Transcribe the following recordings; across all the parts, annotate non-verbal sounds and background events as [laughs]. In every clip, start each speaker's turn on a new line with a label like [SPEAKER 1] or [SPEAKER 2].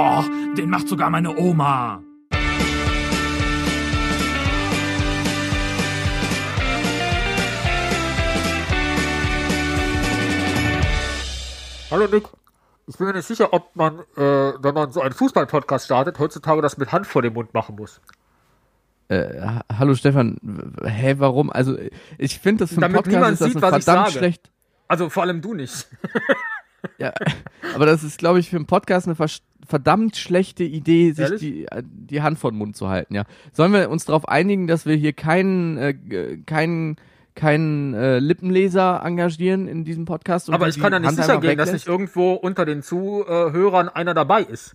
[SPEAKER 1] Oh, den macht sogar meine Oma.
[SPEAKER 2] Hallo Nick. Ich bin mir nicht sicher, ob man, äh, wenn man so einen Fußball-Podcast startet, heutzutage das mit Hand vor dem Mund machen muss.
[SPEAKER 3] Äh, ha- hallo Stefan, hä, warum? Also ich finde das für einen
[SPEAKER 2] Damit
[SPEAKER 3] Podcast
[SPEAKER 2] niemand
[SPEAKER 3] ist das
[SPEAKER 2] sieht,
[SPEAKER 3] ein
[SPEAKER 2] was ich
[SPEAKER 3] verdammt
[SPEAKER 2] sage.
[SPEAKER 3] schlecht.
[SPEAKER 2] Also vor allem du nicht.
[SPEAKER 3] Ja, aber das ist, glaube ich, für einen Podcast eine verdammt schlechte Idee, sich
[SPEAKER 2] Ehrlich?
[SPEAKER 3] die, äh, die Hand vor den Mund zu halten. Ja, sollen wir uns darauf einigen, dass wir hier keinen, äh, keinen, keinen äh, Lippenleser engagieren in diesem Podcast? und
[SPEAKER 2] Aber ich kann ja nicht
[SPEAKER 3] Hand
[SPEAKER 2] sicher gehen, dass
[SPEAKER 3] weglässt?
[SPEAKER 2] nicht irgendwo unter den Zuhörern einer dabei ist.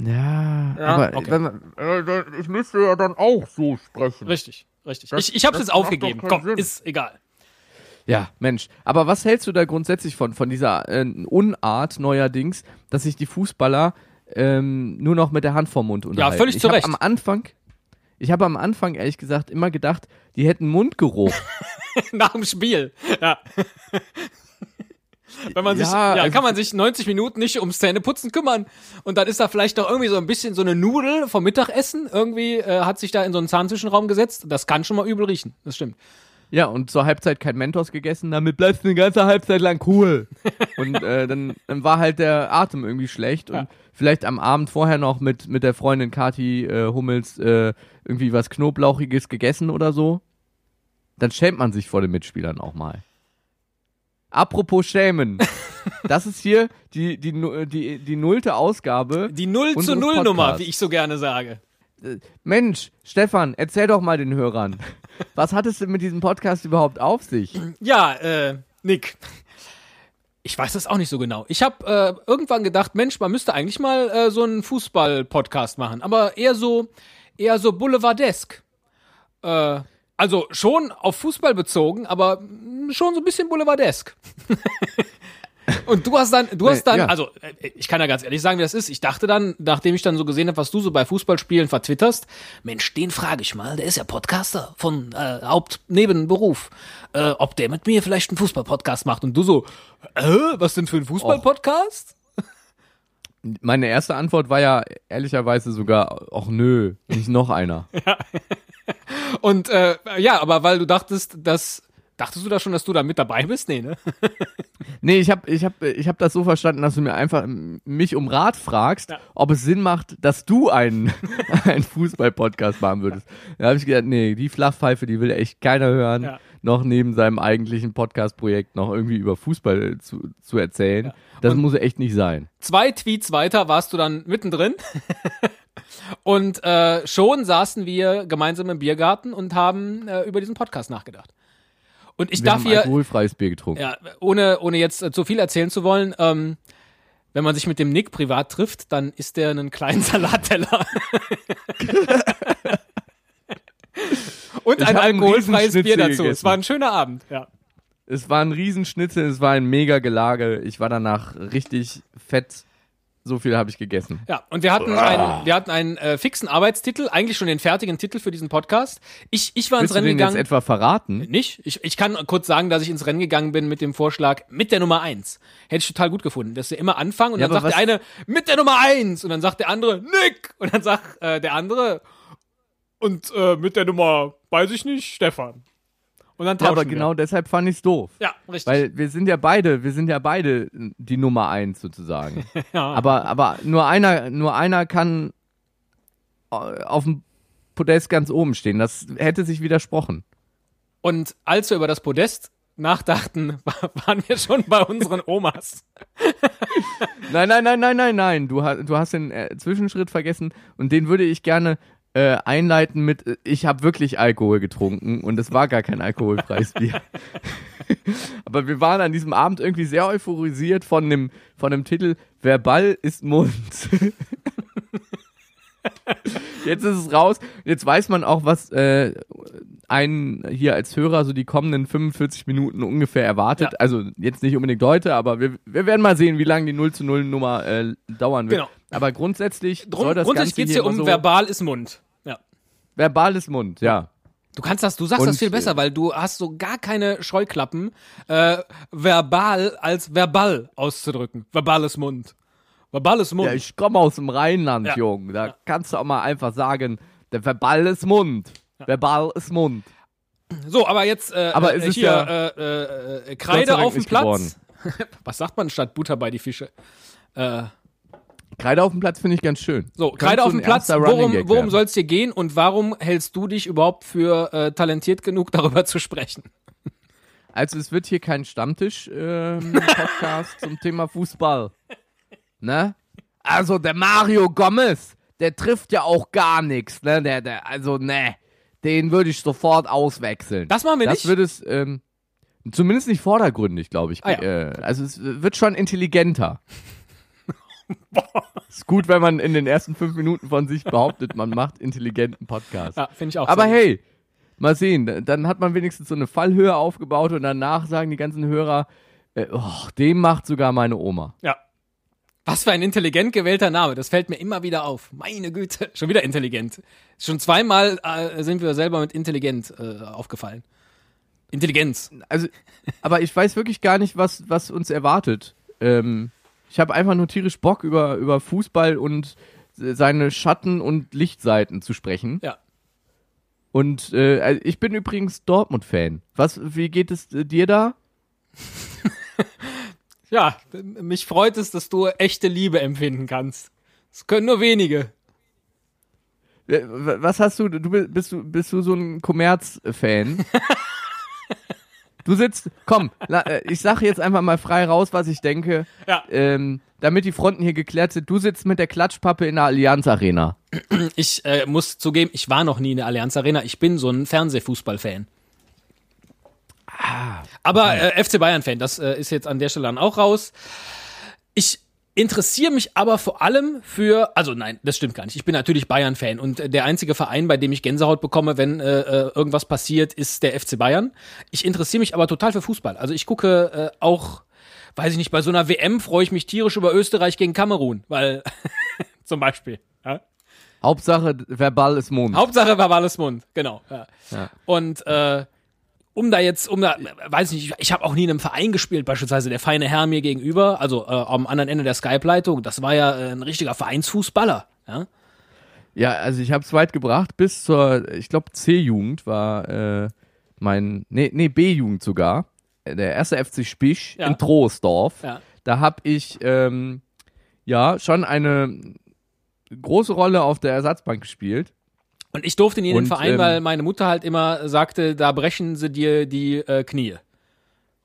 [SPEAKER 3] Ja,
[SPEAKER 2] Ja,
[SPEAKER 3] aber
[SPEAKER 1] okay.
[SPEAKER 3] wenn man,
[SPEAKER 2] Äh, ich müsste ja dann auch so sprechen.
[SPEAKER 1] Richtig, richtig.
[SPEAKER 2] Das-
[SPEAKER 1] ich ich habe es
[SPEAKER 2] macht
[SPEAKER 1] aufgegeben. Komm,
[SPEAKER 2] Sinn.
[SPEAKER 1] ist egal.
[SPEAKER 3] Ja, Mensch. Aber was hältst du da grundsätzlich von, von dieser äh, Unart neuerdings, dass sich die Fußballer ähm, nur noch mit der Hand vorm Mund unterhalten?
[SPEAKER 1] völlig
[SPEAKER 3] ich
[SPEAKER 1] zu Recht.
[SPEAKER 3] am Anfang, ich habe am Anfang ehrlich gesagt immer gedacht, die hätten Mundgeruch. [laughs]
[SPEAKER 1] Nach dem Spiel. Ja. [laughs] Wenn man sich,
[SPEAKER 3] Ja,
[SPEAKER 1] ja,
[SPEAKER 3] also-
[SPEAKER 1] kann man sich 90 Minuten nicht ums Zähneputzen kümmern und dann ist da vielleicht noch irgendwie so ein bisschen so eine Nudel vom Mittagessen irgendwie äh, hat sich da in so einen Zahnzwischenraum gesetzt. Das kann schon mal übel riechen. Das stimmt.
[SPEAKER 3] Ja, und zur Halbzeit kein Mentos gegessen, damit bleibst du eine ganze Halbzeit lang cool. [laughs] und äh, dann, dann war halt der Atem irgendwie schlecht und
[SPEAKER 1] Ja.
[SPEAKER 3] vielleicht am Abend vorher noch mit, mit der Freundin Kati äh, Hummels äh, irgendwie was Knoblauchiges gegessen oder so. Dann schämt man sich vor den Mitspielern auch mal. Apropos schämen. [laughs] Das ist hier die, die, die, die nullte Ausgabe.
[SPEAKER 1] Die 0 zu 0 Nummer, wie ich so gerne sage.
[SPEAKER 3] Mensch, Stefan, erzähl doch mal den Hörern. Was hat es denn mit diesem Podcast überhaupt auf sich?
[SPEAKER 1] Ja, äh, Nick. Ich weiß das auch nicht so genau. Ich habe äh, irgendwann gedacht, Mensch, man müsste eigentlich mal äh, so einen Fußball-Podcast machen, aber eher so, eher so boulevardesk. Äh, also schon auf Fußball bezogen, aber mm, schon so ein bisschen boulevardesk. [laughs] Und du hast dann, du hast dann,
[SPEAKER 3] Ja.
[SPEAKER 1] also äh, ich kann ja ganz ehrlich sagen, wie das ist. Ich dachte dann, nachdem ich dann so gesehen habe, was du so bei Fußballspielen vertwitterst, Mensch, den frage ich mal, der ist ja Podcaster von äh, Hauptnebenberuf, äh, ob der mit mir vielleicht einen Fußball-Podcast macht. Und du so, äh, was denn für ein Fußball-Podcast?
[SPEAKER 3] Meine erste Antwort war ja ehrlicherweise sogar, ach nö, nicht noch einer. [laughs]
[SPEAKER 1] Und äh, ja, aber weil du dachtest, dass dachtest du da schon, dass du da mit dabei bist? Nee, ne? [laughs]
[SPEAKER 3] Nee, ich habe ich hab, ich hab das so verstanden, dass du mir einfach mich um Rat fragst,
[SPEAKER 1] Ja.
[SPEAKER 3] ob es Sinn macht, dass du einen, [laughs] einen Fußball-Podcast machen würdest. Da habe ich gedacht, nee, die Flachpfeife, die will echt keiner hören,
[SPEAKER 1] Ja.
[SPEAKER 3] noch neben seinem eigentlichen Podcast-Projekt noch irgendwie über Fußball zu, zu erzählen. Das muss echt nicht sein.
[SPEAKER 1] Zwei Tweets weiter warst du dann mittendrin. [laughs] Und äh, schon saßen wir gemeinsam im Biergarten und haben äh, über diesen Podcast nachgedacht. Und ich
[SPEAKER 3] Wir
[SPEAKER 1] darf
[SPEAKER 3] haben
[SPEAKER 1] hier,
[SPEAKER 3] alkoholfreies Bier getrunken.
[SPEAKER 1] ja, ohne, ohne jetzt äh, zu viel erzählen zu wollen, ähm, wenn man sich mit dem Nick privat trifft, dann isst der einen kleinen [laughs] Salatteller. [laughs] und ein alkoholfreies Bier dazu. Es
[SPEAKER 3] gegessen.
[SPEAKER 1] war ein schöner Abend, ja.
[SPEAKER 3] Es war ein Riesenschnitzel, es war ein mega Gelage. Ich war danach richtig fett. So viel habe ich gegessen.
[SPEAKER 1] Ja, und wir hatten einen, wir hatten einen äh, fixen Arbeitstitel, eigentlich schon den fertigen Titel für diesen Podcast. Ich, ich war ins
[SPEAKER 3] Willst du
[SPEAKER 1] Rennen
[SPEAKER 3] den jetzt
[SPEAKER 1] gegangen.
[SPEAKER 3] etwa verraten?
[SPEAKER 1] Nicht? Ich, ich kann kurz sagen, dass ich ins Rennen gegangen bin mit dem Vorschlag mit der Nummer eins. Hätte ich total gut gefunden, dass wir immer anfangen und
[SPEAKER 3] Ja,
[SPEAKER 1] dann sagt der
[SPEAKER 3] was-
[SPEAKER 1] eine mit der Nummer eins und dann sagt der andere Nick und dann sagt äh, der andere und äh, mit der Nummer weiß ich nicht Stefan. Und dann
[SPEAKER 3] Ja,
[SPEAKER 1] tauschen
[SPEAKER 3] aber genau
[SPEAKER 1] wir.
[SPEAKER 3] deshalb fand ich's doof.
[SPEAKER 1] Ja, richtig.
[SPEAKER 3] Weil wir sind ja beide, wir sind ja beide die Nummer eins sozusagen. [laughs]
[SPEAKER 1] ja.
[SPEAKER 3] aber, aber nur einer, nur einer kann auf dem Podest ganz oben stehen. Das hätte sich widersprochen.
[SPEAKER 1] Und als wir über das Podest nachdachten, [laughs] wa- waren wir schon bei unseren Omas. [laughs]
[SPEAKER 3] Nein, nein, nein, nein, nein, nein. Du, hast du hast den äh, Zwischenschritt vergessen und den würde ich gerne äh, einleiten mit, äh, ich habe wirklich Alkohol getrunken und es war gar kein alkoholfreies [laughs] Bier. [laughs] Aber wir waren an diesem Abend irgendwie sehr euphorisiert von dem, von dem Titel Wer Ball ist Mund. [laughs] Jetzt ist es raus. Jetzt weiß man auch, was äh, einen hier als Hörer so die kommenden 45 Minuten ungefähr erwartet.
[SPEAKER 1] Ja.
[SPEAKER 3] Also jetzt nicht unbedingt heute, aber wir, wir werden mal sehen, wie lange die 0 zu 0 Nummer äh, dauern wird.
[SPEAKER 1] Genau.
[SPEAKER 3] Aber grundsätzlich
[SPEAKER 1] Drum,
[SPEAKER 3] soll das
[SPEAKER 1] grundsätzlich
[SPEAKER 3] Ganze
[SPEAKER 1] geht's
[SPEAKER 3] hier
[SPEAKER 1] um
[SPEAKER 3] so
[SPEAKER 1] verbal ist Mund. Ja.
[SPEAKER 3] verbales Mund, ja.
[SPEAKER 1] Du kannst das, du sagst
[SPEAKER 3] Und,
[SPEAKER 1] das viel besser, weil du hast so gar keine Scheuklappen, äh, verbal als verbal auszudrücken. Verbales Mund. Verbal ist Mund.
[SPEAKER 3] Ja, ich komme aus dem Rheinland,
[SPEAKER 1] Ja.
[SPEAKER 3] Junge. Da kannst du auch mal einfach sagen, der Verball ist Mund. Verbal ist Mund.
[SPEAKER 1] so, aber jetzt äh,
[SPEAKER 3] Aber
[SPEAKER 1] äh,
[SPEAKER 3] ist
[SPEAKER 1] hier
[SPEAKER 3] ja
[SPEAKER 1] äh, äh, äh, Kreide auf dem Platz. [laughs] Was sagt man statt Butter bei die Fische?
[SPEAKER 3] Kreide auf dem Platz finde ich ganz schön.
[SPEAKER 1] so, Kreide auf dem Platz. Worum, worum soll es dir gehen und warum hältst du dich überhaupt für talentiert genug, [laughs] darüber zu sprechen?
[SPEAKER 3] Also es wird hier kein Stammtisch-Podcast [laughs] zum Thema Fußball. Ne? Also der Mario Gomez, der trifft ja auch gar nichts. Ne? Der, der, also ne, den würde ich sofort auswechseln.
[SPEAKER 1] Das machen wir
[SPEAKER 3] das
[SPEAKER 1] nicht.
[SPEAKER 3] wird es ähm, zumindest nicht vordergründig, glaube ich.
[SPEAKER 1] Ah, ja.
[SPEAKER 3] äh, also es wird schon intelligenter. [laughs] Ist gut, wenn man in den ersten fünf Minuten von sich behauptet, man macht intelligenten Podcast.
[SPEAKER 1] ja, finde ich auch.
[SPEAKER 3] Aber hey, mal sehen, dann hat man wenigstens so eine Fallhöhe aufgebaut und danach sagen die ganzen Hörer, äh, oh, dem macht sogar meine Oma.
[SPEAKER 1] Ja. Was für ein intelligent gewählter Name. Das fällt mir immer wieder auf. Meine Güte. Schon wieder intelligent. Schon zweimal äh, sind wir selber mit intelligent äh, aufgefallen. Intelligenz.
[SPEAKER 3] Also, aber ich weiß wirklich gar nicht, was, was uns erwartet. Ähm, ich habe einfach nur tierisch Bock, über, über Fußball und seine Schatten- und Lichtseiten zu sprechen.
[SPEAKER 1] Ja.
[SPEAKER 3] Und äh, also ich bin übrigens Dortmund-Fan. Was, wie geht es äh, dir da? [laughs]
[SPEAKER 1] Ja, mich freut es, dass du echte Liebe empfinden kannst. Es können nur wenige.
[SPEAKER 3] Äh, Was hast du? Du bi- bist du bist du so ein Kommerz-Fan? [laughs] du sitzt, komm, äh, ich sage jetzt einfach mal frei raus, was ich denke,
[SPEAKER 1] Ja.
[SPEAKER 3] ähm, damit die Fronten hier geklärt sind. Du sitzt mit der Klatschpappe in der Allianz Arena.
[SPEAKER 1] Ich äh, muss zugeben, ich war noch nie in der Allianz Arena. Ich bin so ein Fernsehfußball-Fan. Aber äh, FC Bayern-Fan, das äh, ist jetzt an der Stelle dann auch raus. Ich interessiere mich aber vor allem für, also nein, das stimmt gar nicht. Ich bin natürlich Bayern-Fan und äh, der einzige Verein, bei dem ich Gänsehaut bekomme, wenn äh, äh, irgendwas passiert, ist der FC Bayern. Ich interessiere mich aber total für Fußball. Also ich gucke äh, auch, weiß ich nicht, bei so einer WM freue ich mich tierisch über Österreich gegen Kamerun, weil [laughs] zum Beispiel. Ja?
[SPEAKER 3] Hauptsache, verbal ist Mond.
[SPEAKER 1] Hauptsache verbales Mund, genau. Ja.
[SPEAKER 3] Ja.
[SPEAKER 1] Und äh, um da jetzt, um da, weiß ich nicht, ich habe auch nie in einem Verein gespielt, beispielsweise der feine Herr mir gegenüber, also äh, am anderen Ende der Skype-Leitung, das war ja äh, ein richtiger Vereinsfußballer. Ja?
[SPEAKER 3] Ja, also ich habe es weit gebracht, bis zur, ich glaube, C-Jugend war äh, mein, nee, nee, B-Jugend sogar, der erste FC Spisch
[SPEAKER 1] Ja.
[SPEAKER 3] in Troisdorf.
[SPEAKER 1] Ja.
[SPEAKER 3] Da habe ich, ähm, ja, schon eine große Rolle auf der Ersatzbank gespielt.
[SPEAKER 1] Und ich durfte nie in den
[SPEAKER 3] Und,
[SPEAKER 1] Verein,
[SPEAKER 3] ähm,
[SPEAKER 1] weil meine Mutter halt immer sagte, da brechen sie dir die äh, Knie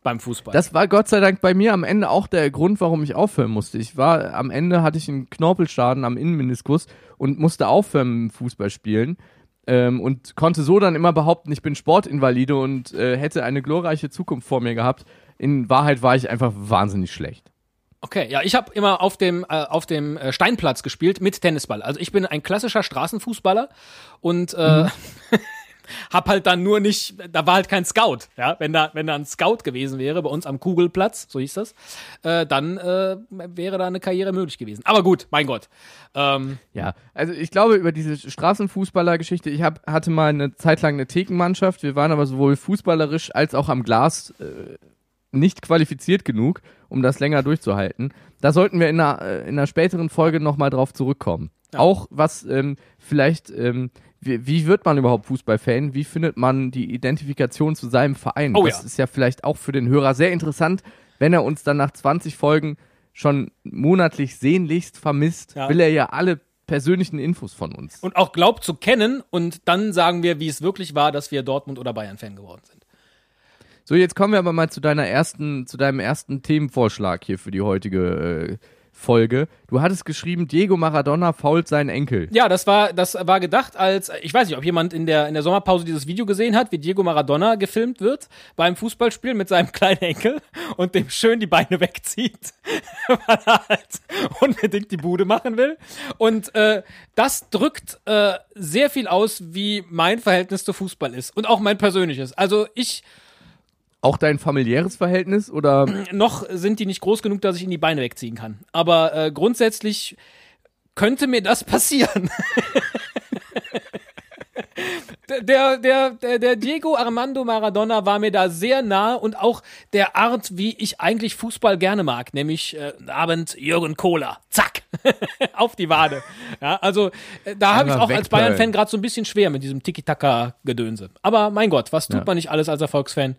[SPEAKER 1] beim Fußball.
[SPEAKER 3] Das war Gott sei Dank bei mir am Ende auch der Grund, warum ich aufhören musste. Ich war, am Ende hatte ich einen Knorpelschaden am Innenmeniskus und musste aufhören mit Fußball spielen. Ähm, und konnte so dann immer behaupten, ich bin Sportinvalide und äh, hätte eine glorreiche Zukunft vor mir gehabt. In Wahrheit war ich einfach wahnsinnig schlecht.
[SPEAKER 1] Okay, ja, ich habe immer auf dem äh, auf dem äh, Steinplatz gespielt mit Tennisball. Also ich bin ein klassischer Straßenfußballer und äh,
[SPEAKER 3] Mhm. [laughs]
[SPEAKER 1] hab halt dann nur nicht, da war halt kein Scout, ja. Wenn da wenn da ein Scout gewesen wäre bei uns am Kugelplatz, so hieß das, äh, dann äh, wäre da eine Karriere möglich gewesen. Aber gut, mein Gott. Ähm,
[SPEAKER 3] Ja, also ich glaube über diese Straßenfußballer-Geschichte, ich hab, hatte mal eine Zeit lang eine Thekenmannschaft, wir waren aber sowohl fußballerisch als auch am Glas äh, nicht qualifiziert genug, um das länger durchzuhalten. Da sollten wir in einer, äh, in einer späteren Folge nochmal drauf zurückkommen. Auch was ähm, vielleicht, ähm, wie, wie wird man überhaupt Fußballfan? Wie findet man die Identifikation zu seinem Verein?
[SPEAKER 1] Oh
[SPEAKER 3] das
[SPEAKER 1] ja.
[SPEAKER 3] ist ja vielleicht auch für den Hörer sehr interessant, wenn er uns dann nach 20 Folgen schon monatlich sehnlichst vermisst,
[SPEAKER 1] Ja.
[SPEAKER 3] will er ja alle persönlichen Infos von uns.
[SPEAKER 1] und auch glaubt zu kennen und dann sagen wir, wie es wirklich war, dass wir Dortmund oder Bayern Fan geworden sind.
[SPEAKER 3] So, jetzt kommen wir aber mal zu deiner ersten, zu deinem ersten Themenvorschlag hier für die heutige äh, Folge. Du hattest geschrieben, Diego Maradona fault seinen Enkel.
[SPEAKER 1] Ja, das war, das war gedacht als, ich weiß nicht, ob jemand in der, in der Sommerpause dieses Video gesehen hat, wie Diego Maradona gefilmt wird beim Fußballspiel mit seinem kleinen Enkel und dem schön die Beine wegzieht, [laughs] weil er halt unbedingt die Bude machen will. Und äh, das drückt äh, sehr viel aus, wie mein Verhältnis zu Fußball ist und auch mein persönliches. Also ich,
[SPEAKER 3] Auch dein familiäres Verhältnis oder
[SPEAKER 1] noch sind die nicht groß genug, dass ich ihnen die Beine wegziehen kann. Aber äh, grundsätzlich könnte mir das [laughs] passieren. der, der, der, der Diego Armando Maradona war mir da sehr nah und auch der Art, wie ich eigentlich Fußball gerne mag, nämlich äh, Abend Jürgen Kohler. Zack. [laughs] Auf die Wade. Ja, also äh, da habe ich auch als. Bayern-Fan gerade so ein bisschen schwer mit diesem Tiki-Taka-Gedönse. Aber mein Gott, was tut
[SPEAKER 3] Ja.
[SPEAKER 1] man nicht alles als Erfolgsfan?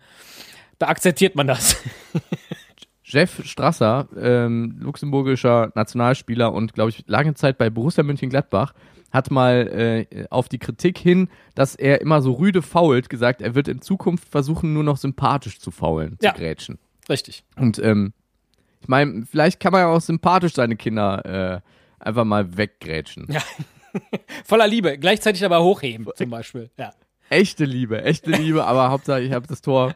[SPEAKER 1] Da akzeptiert man das. [laughs]
[SPEAKER 3] Jeff Strasser, ähm, luxemburgischer Nationalspieler und, glaube ich, lange Zeit bei Borussia Mönchengladbach, hat mal äh, auf die Kritik hin, dass er immer so rüde fault, gesagt, er wird in Zukunft versuchen, nur noch sympathisch zu faulen,
[SPEAKER 1] Ja.
[SPEAKER 3] zu grätschen.
[SPEAKER 1] Richtig.
[SPEAKER 3] Und ähm, ich meine, vielleicht kann man ja auch sympathisch seine Kinder äh, einfach mal weggrätschen.
[SPEAKER 1] Ja. [laughs] Voller Liebe, gleichzeitig aber hochheben, zum Beispiel. Ja.
[SPEAKER 3] Echte Liebe, echte Liebe, aber Hauptsache ich habe das Tor,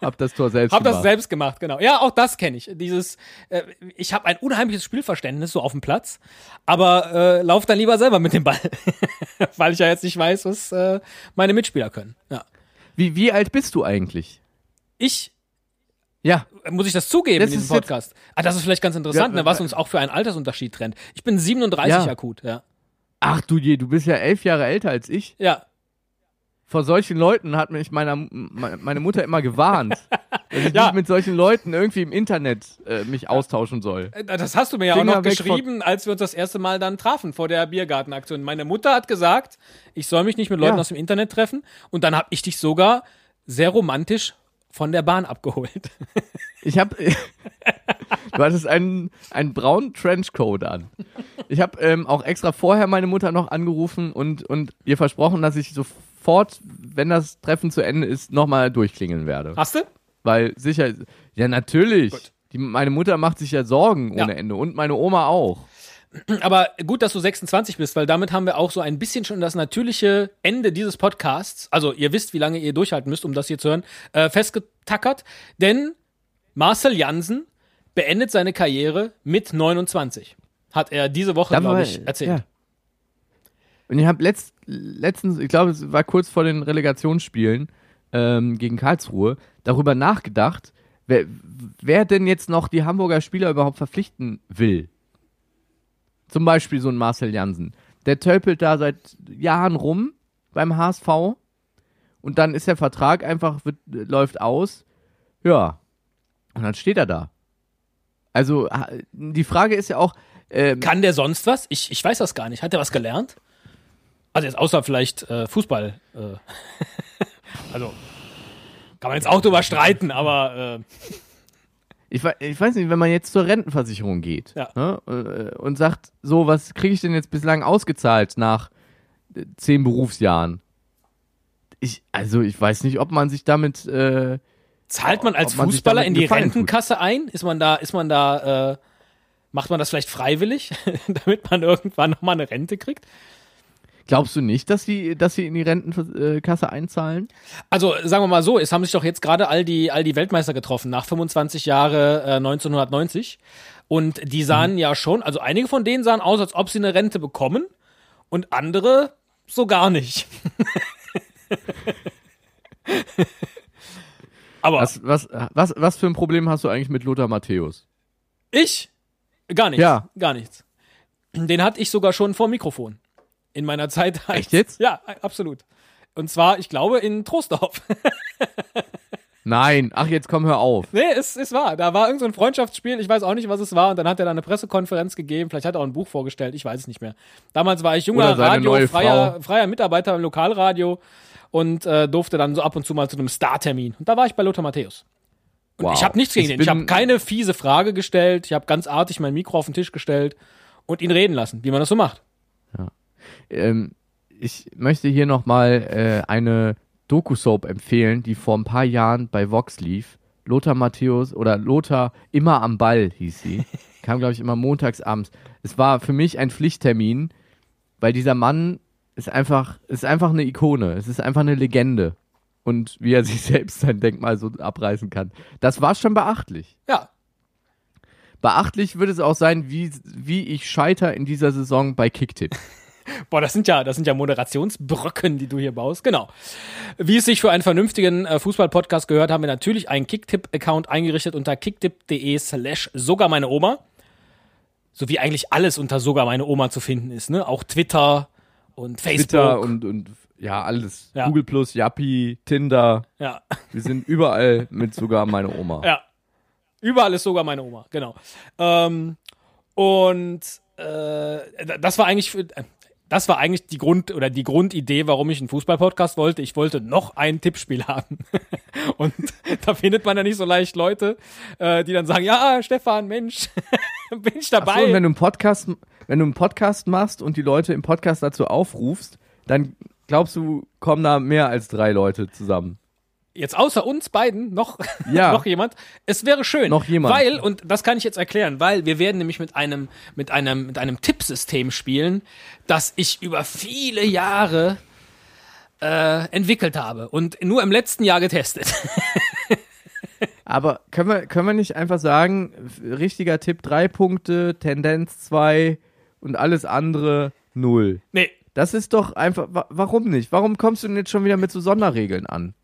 [SPEAKER 3] hab das Tor selbst
[SPEAKER 1] Hab das
[SPEAKER 3] gemacht.
[SPEAKER 1] selbst gemacht, genau. Ja, auch das kenne ich. Dieses, äh, ich habe ein unheimliches Spielverständnis so auf dem Platz, aber äh, lauf dann lieber selber mit dem Ball, [laughs] weil ich ja jetzt nicht weiß, was äh, meine Mitspieler können. Ja.
[SPEAKER 3] Wie, wie alt bist du eigentlich?
[SPEAKER 1] Ich
[SPEAKER 3] Ja,
[SPEAKER 1] muss ich das zugeben
[SPEAKER 3] Das
[SPEAKER 1] in diesem Podcast. Ah, das ist vielleicht ganz interessant,
[SPEAKER 3] Ja,
[SPEAKER 1] ne, was
[SPEAKER 3] äh,
[SPEAKER 1] uns auch für einen Altersunterschied trennt. Ich bin 37
[SPEAKER 3] Ja.
[SPEAKER 1] akut, ja.
[SPEAKER 3] ach du je, du bist ja elf Jahre älter als ich.
[SPEAKER 1] Ja,
[SPEAKER 3] Vor solchen Leuten hat mich meiner, me- meine Mutter immer gewarnt, [laughs] dass ich
[SPEAKER 1] Ja.
[SPEAKER 3] nicht mit solchen Leuten irgendwie im Internet äh, mich austauschen soll.
[SPEAKER 1] Äh, Das hast du mir ja
[SPEAKER 3] Finger
[SPEAKER 1] auch noch geschrieben, als wir uns das erste Mal dann trafen vor der Biergartenaktion. Meine Mutter hat gesagt, ich soll mich nicht mit Leuten
[SPEAKER 3] Ja.
[SPEAKER 1] aus dem Internet treffen. Und dann habe ich dich sogar sehr romantisch von der Bahn abgeholt. [laughs]
[SPEAKER 3] Ich habe, [laughs] du hattest einen, einen braunen Trenchcoat an. Ich habe ähm, auch extra vorher meine Mutter noch angerufen und, und ihr versprochen, dass ich sofort, wenn das Treffen zu Ende ist, nochmal durchklingeln werde.
[SPEAKER 1] Hast du?
[SPEAKER 3] Weil sicher, ja natürlich. Die, meine Mutter macht sich ja Sorgen
[SPEAKER 1] Ja.
[SPEAKER 3] ohne Ende und meine Oma auch.
[SPEAKER 1] Aber gut, dass du 26 bist, weil damit haben wir auch so ein bisschen schon das natürliche Ende dieses Podcasts, also ihr wisst, wie lange ihr durchhalten müsst, um das hier zu hören, äh, festgetackert. Denn Marcel Jansen beendet seine Karriere mit 29. Hat er diese Woche, glaube ich, erzählt.
[SPEAKER 3] ja. Und ich habe letzt, letztens, ich glaube, es war kurz vor den Relegationsspielen ähm, gegen Karlsruhe, darüber nachgedacht, wer, wer denn jetzt noch die Hamburger Spieler überhaupt verpflichten will. Zum Beispiel so ein Marcel Jansen. Der tölpelt da seit Jahren rum beim HSV und dann ist der Vertrag einfach, wird, läuft aus. Ja. Und dann steht er da. Also die Frage ist ja auch, ähm,
[SPEAKER 1] Kann der sonst was? Ich, ich weiß das gar nicht. Hat er was gelernt? Also jetzt außer vielleicht äh, Fußball. Äh. [laughs] also kann man jetzt auch drüber streiten, aber äh,
[SPEAKER 3] Ich, ich weiß nicht, wenn man jetzt zur Rentenversicherung geht
[SPEAKER 1] Ja.
[SPEAKER 3] ne, äh, und sagt, so, was kriege ich denn jetzt bislang ausgezahlt nach äh, zehn Berufsjahren? Ich, also ich weiß nicht, ob man sich damit, äh,
[SPEAKER 1] zahlt man als
[SPEAKER 3] man
[SPEAKER 1] Fußballer in die
[SPEAKER 3] Gefallen tut.
[SPEAKER 1] Rentenkasse ein? Ist man da, ist man da, äh, macht man das vielleicht freiwillig, [laughs] damit man irgendwann nochmal eine Rente kriegt?
[SPEAKER 3] Glaubst du nicht, dass sie, dass sie in die Rentenkasse einzahlen?
[SPEAKER 1] Also sagen wir mal so, es haben sich doch jetzt gerade all die, all die Weltmeister getroffen nach 25 Jahre äh, 1990 und die sahen ja schon, also einige von denen sahen aus, als ob sie eine Rente bekommen und andere so gar nicht. [laughs] Aber
[SPEAKER 3] Was, was, was, was für ein Problem hast du eigentlich mit Lothar Matthäus?
[SPEAKER 1] ich gar nichts,
[SPEAKER 3] Ja.
[SPEAKER 1] gar nichts. Den hatte ich sogar schon vor Mikrofon in meiner Zeit. Als,
[SPEAKER 3] Echt jetzt?
[SPEAKER 1] Ja, absolut. Und zwar, ich glaube, in Troisdorf. [laughs]
[SPEAKER 3] Nein, ach jetzt komm, hör auf.
[SPEAKER 1] Nee, es, es war. Da war irgend so ein Freundschaftsspiel, ich weiß auch nicht, was es war. Und dann hat er da eine Pressekonferenz gegeben. Vielleicht hat er auch ein Buch vorgestellt, ich weiß es nicht mehr. Damals war ich junger Radio, freier, freier Mitarbeiter im Lokalradio und äh, durfte dann so ab und zu mal zu einem Startermin. Und da war ich bei Lothar Matthäus. Und
[SPEAKER 3] Wow.
[SPEAKER 1] ich habe nichts gegen
[SPEAKER 3] Ich
[SPEAKER 1] den. Ich habe keine fiese Frage gestellt. Ich habe ganz artig mein Mikro auf den Tisch gestellt und ihn reden lassen, wie man das so macht.
[SPEAKER 3] Ähm, ich möchte hier nochmal äh, eine Doku-Soap empfehlen, die vor ein paar Jahren bei Vox lief. Lothar Matthäus oder Lothar immer am Ball hieß sie. [laughs] Kam, glaube ich, immer montags abends. Es war für mich ein Pflichttermin, weil dieser Mann ist einfach, ist einfach eine Ikone. Es ist einfach eine Legende. Und wie er [laughs] sich selbst sein Denkmal so abreißen kann. Das war schon beachtlich.
[SPEAKER 1] Ja,
[SPEAKER 3] Beachtlich wird es auch sein, wie, wie ich scheiter in dieser Saison bei Kicktipp. [laughs]
[SPEAKER 1] Boah, das sind ja, das sind ja Moderationsbrücken, die du hier baust. Genau. Wie es sich für einen vernünftigen äh, Fußball-Podcast gehört, haben wir natürlich einen Kicktipp-Account eingerichtet unter kicktipp.de slash sogar meine Oma. So wie eigentlich alles unter sogar meine Oma zu finden ist, ne? Auch Twitter und Facebook.
[SPEAKER 3] Twitter und, und Ja, alles.
[SPEAKER 1] Ja.
[SPEAKER 3] Google Plus, Yappi, Tinder.
[SPEAKER 1] Ja.
[SPEAKER 3] Wir sind überall [laughs] mit sogar meine Oma.
[SPEAKER 1] Ja. Überall ist sogar meine Oma, genau. Ähm, und äh, das war eigentlich für, äh, das war eigentlich die Grund oder die Grundidee, warum ich einen Fußball-Podcast wollte. Ich wollte noch ein Tippspiel [laughs] haben. und da findet man ja nicht so leicht Leute, äh, die dann sagen, ja, Stefan, Mensch, [laughs] bin ich dabei.
[SPEAKER 3] Ach so, und wenn du einen Podcast, wenn du einen Podcast machst und die Leute im Podcast dazu aufrufst, dann glaubst du, kommen da mehr als drei Leute zusammen.
[SPEAKER 1] Jetzt außer uns beiden noch,
[SPEAKER 3] Ja. [laughs]
[SPEAKER 1] noch jemand. Es wäre schön.
[SPEAKER 3] Noch jemand.
[SPEAKER 1] Weil, und das kann ich jetzt erklären, weil wir werden nämlich mit einem, mit einem, mit einem Tippsystem spielen, das ich über viele Jahre äh, entwickelt habe und nur im letzten Jahr getestet. [laughs]
[SPEAKER 3] Aber können wir, können wir nicht einfach sagen, richtiger Tipp drei Punkte, Tendenz zwei und alles andere null?
[SPEAKER 1] nee,
[SPEAKER 3] Das ist doch einfach, wa warum nicht? Warum kommst du denn jetzt schon wieder mit so Sonderregeln an?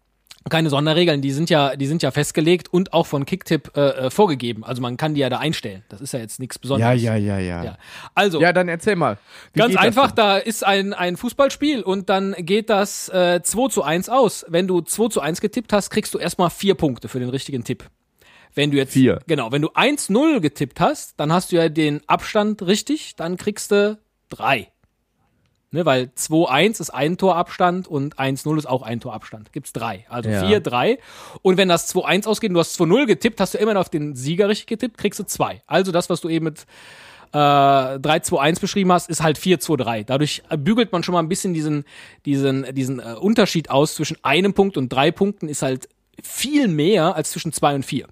[SPEAKER 1] Keine Sonderregeln, die sind ja, die sind ja festgelegt und auch von Kicktip äh, äh, vorgegeben. Also man kann die ja da einstellen. Das ist ja jetzt nichts Besonderes.
[SPEAKER 3] ja, ja.
[SPEAKER 1] Ja. Also,
[SPEAKER 3] Ja, dann erzähl mal. Wie
[SPEAKER 1] Ganz einfach, da ist ein, ein Fußballspiel und dann geht das äh, 2 zu 1 aus. Wenn du 2 zu 1 getippt hast, kriegst du erstmal vier Punkte für den richtigen Tipp. Wenn du jetzt,
[SPEAKER 3] Vier.
[SPEAKER 1] genau, wenn du 1-0 getippt hast, dann hast du ja den Abstand richtig, dann kriegst du drei. Ne, weil 2-1 ist ein Torabstand und 1-0 ist auch ein Torabstand. Gibt's drei. Also
[SPEAKER 3] Ja.
[SPEAKER 1] 4, 3. Und wenn das 2-1 ausgeht und du hast 2-0 getippt, hast du immer noch auf den Sieger richtig getippt, kriegst du zwei. Also das, was du eben mit äh, 3-2-1 beschrieben hast, ist halt 4-2-3. Dadurch bügelt man schon mal ein bisschen diesen, diesen, diesen äh, Unterschied aus zwischen einem Punkt und drei Punkten ist halt viel mehr als zwischen zwei und vier.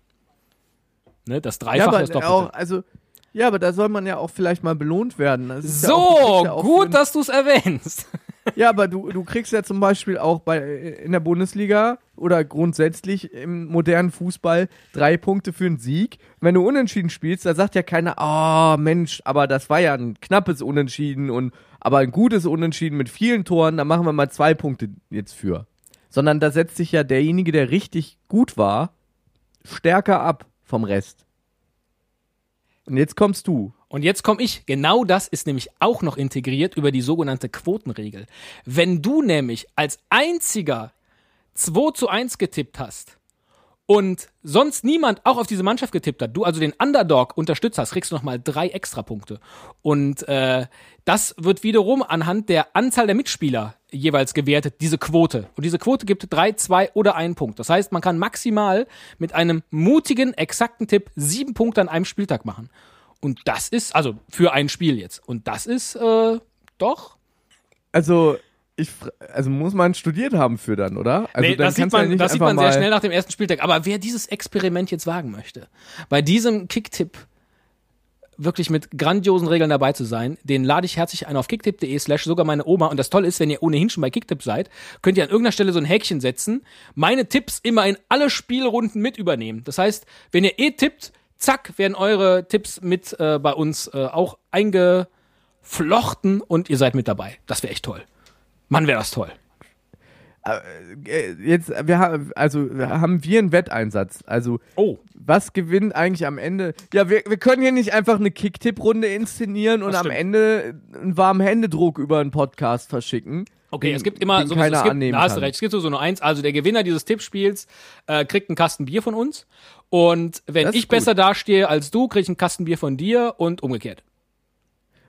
[SPEAKER 1] Ne, das
[SPEAKER 3] ja,
[SPEAKER 1] Dreifache
[SPEAKER 3] aber
[SPEAKER 1] ist Doppelte.
[SPEAKER 3] auch, also, ja, aber da soll man ja auch vielleicht mal belohnt werden.
[SPEAKER 1] So,
[SPEAKER 3] ja auch
[SPEAKER 1] gut, dass du es erwähnst. [laughs]
[SPEAKER 3] Ja, aber du, du kriegst ja zum Beispiel auch bei, in der Bundesliga oder grundsätzlich im modernen Fußball drei Punkte für einen Sieg. Wenn du unentschieden spielst, da sagt ja keiner, oh Mensch, aber das war ja ein knappes Unentschieden und aber ein gutes Unentschieden mit vielen Toren, da machen wir mal zwei Punkte jetzt für. Sondern da setzt sich ja derjenige, der richtig gut war, stärker ab vom Rest. Und jetzt kommst du.
[SPEAKER 1] Und jetzt komme ich. Genau das ist nämlich auch noch integriert über die sogenannte Quotenregel. Wenn du nämlich als einziger 2 zu 1 getippt hast und sonst niemand auch auf diese Mannschaft getippt hat, du also den Underdog unterstützt hast, kriegst du nochmal drei Extrapunkte. Und äh, das wird wiederum anhand der Anzahl der Mitspieler jeweils gewertet, diese Quote. Und diese Quote gibt drei, zwei oder einen Punkt. Das heißt, man kann maximal mit einem mutigen, exakten Tipp sieben Punkte an einem Spieltag machen. Und das ist, also für ein Spiel jetzt. Und das ist äh, doch.
[SPEAKER 3] Also, ich, also muss man studiert haben für dann, oder? Also
[SPEAKER 1] nee,
[SPEAKER 3] dann
[SPEAKER 1] das sieht
[SPEAKER 3] ja
[SPEAKER 1] man,
[SPEAKER 3] nicht
[SPEAKER 1] das sieht man sehr schnell nach dem ersten Spieltag. Aber wer dieses Experiment jetzt wagen möchte, bei diesem Kicktipp wirklich mit grandiosen Regeln dabei zu sein, den lade ich herzlich ein auf kicktipp.de slash sogar meine Oma. Und das Tolle ist, wenn ihr ohnehin schon bei Kicktipp seid, könnt ihr an irgendeiner Stelle so ein Häkchen setzen, meine Tipps immer in alle Spielrunden mit übernehmen. Das heißt, wenn ihr eh tippt, zack, werden eure Tipps mit äh, bei uns äh, auch eingeflochten und ihr seid mit dabei. Das wäre echt toll. Mann, wäre das toll.
[SPEAKER 3] Äh, jetzt, wir haben, also haben wir einen Wetteinsatz. Also,
[SPEAKER 1] Oh,
[SPEAKER 3] was gewinnt eigentlich am Ende? Ja, wir, wir können hier nicht einfach eine Kicktipp-Runde inszenieren und am. Ende einen warmen Händedruck über einen Podcast verschicken.
[SPEAKER 1] Okay,
[SPEAKER 3] den-
[SPEAKER 1] es gibt immer so
[SPEAKER 3] keiner
[SPEAKER 1] es gibt,
[SPEAKER 3] annehmen
[SPEAKER 1] da hast du recht, es gibt so nur eins, also der Gewinner dieses Tippspiels äh, kriegt einen Kasten Bier von uns und wenn ich
[SPEAKER 3] gut.
[SPEAKER 1] besser dastehe als du, krieg ich einen Kasten Bier von dir und umgekehrt.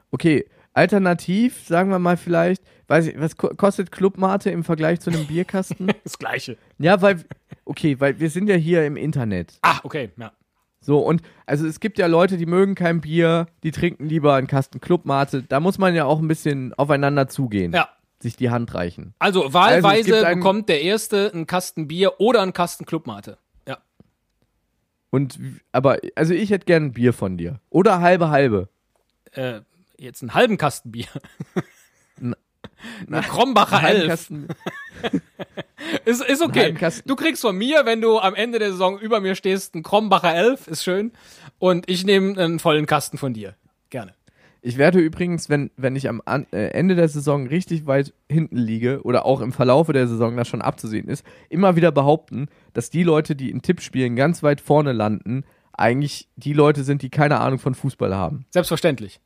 [SPEAKER 3] Okay, alternativ, sagen wir mal vielleicht, weiß ich, was ko- kostet Clubmate im Vergleich zu einem Bierkasten? [laughs]
[SPEAKER 1] Das gleiche.
[SPEAKER 3] ja, weil, okay, weil wir sind ja hier im Internet.
[SPEAKER 1] Ah, okay, ja.
[SPEAKER 3] So, und also es gibt ja Leute, die mögen kein Bier, die trinken lieber einen Kasten Clubmate. Da muss man ja auch ein bisschen aufeinander zugehen.
[SPEAKER 1] Ja.
[SPEAKER 3] Sich die Hand reichen.
[SPEAKER 1] Also
[SPEAKER 3] Also,
[SPEAKER 1] wahlweise
[SPEAKER 3] einen-
[SPEAKER 1] bekommt der erste einen Kasten Bier oder einen Kasten Clubmate. Ja.
[SPEAKER 3] Und, aber, also ich hätte gern ein Bier von dir. Oder halbe, halbe.
[SPEAKER 1] Äh, jetzt einen halben Kasten Bier. Eine Krombacher Elf. [laughs] Ist, ist okay. Du kriegst von mir, wenn du am Ende der Saison über mir stehst, einen Krombacher Elf, ist schön. Und ich nehme einen vollen Kasten von dir. Gerne.
[SPEAKER 3] Ich werde übrigens, wenn, wenn ich am äh, Ende der Saison richtig weit hinten liege oder auch im Verlaufe der Saison das schon abzusehen ist, immer wieder behaupten, dass die Leute, die in Tippspielen ganz weit vorne landen, eigentlich die Leute sind, die keine Ahnung von Fußball haben.
[SPEAKER 1] Selbstverständlich.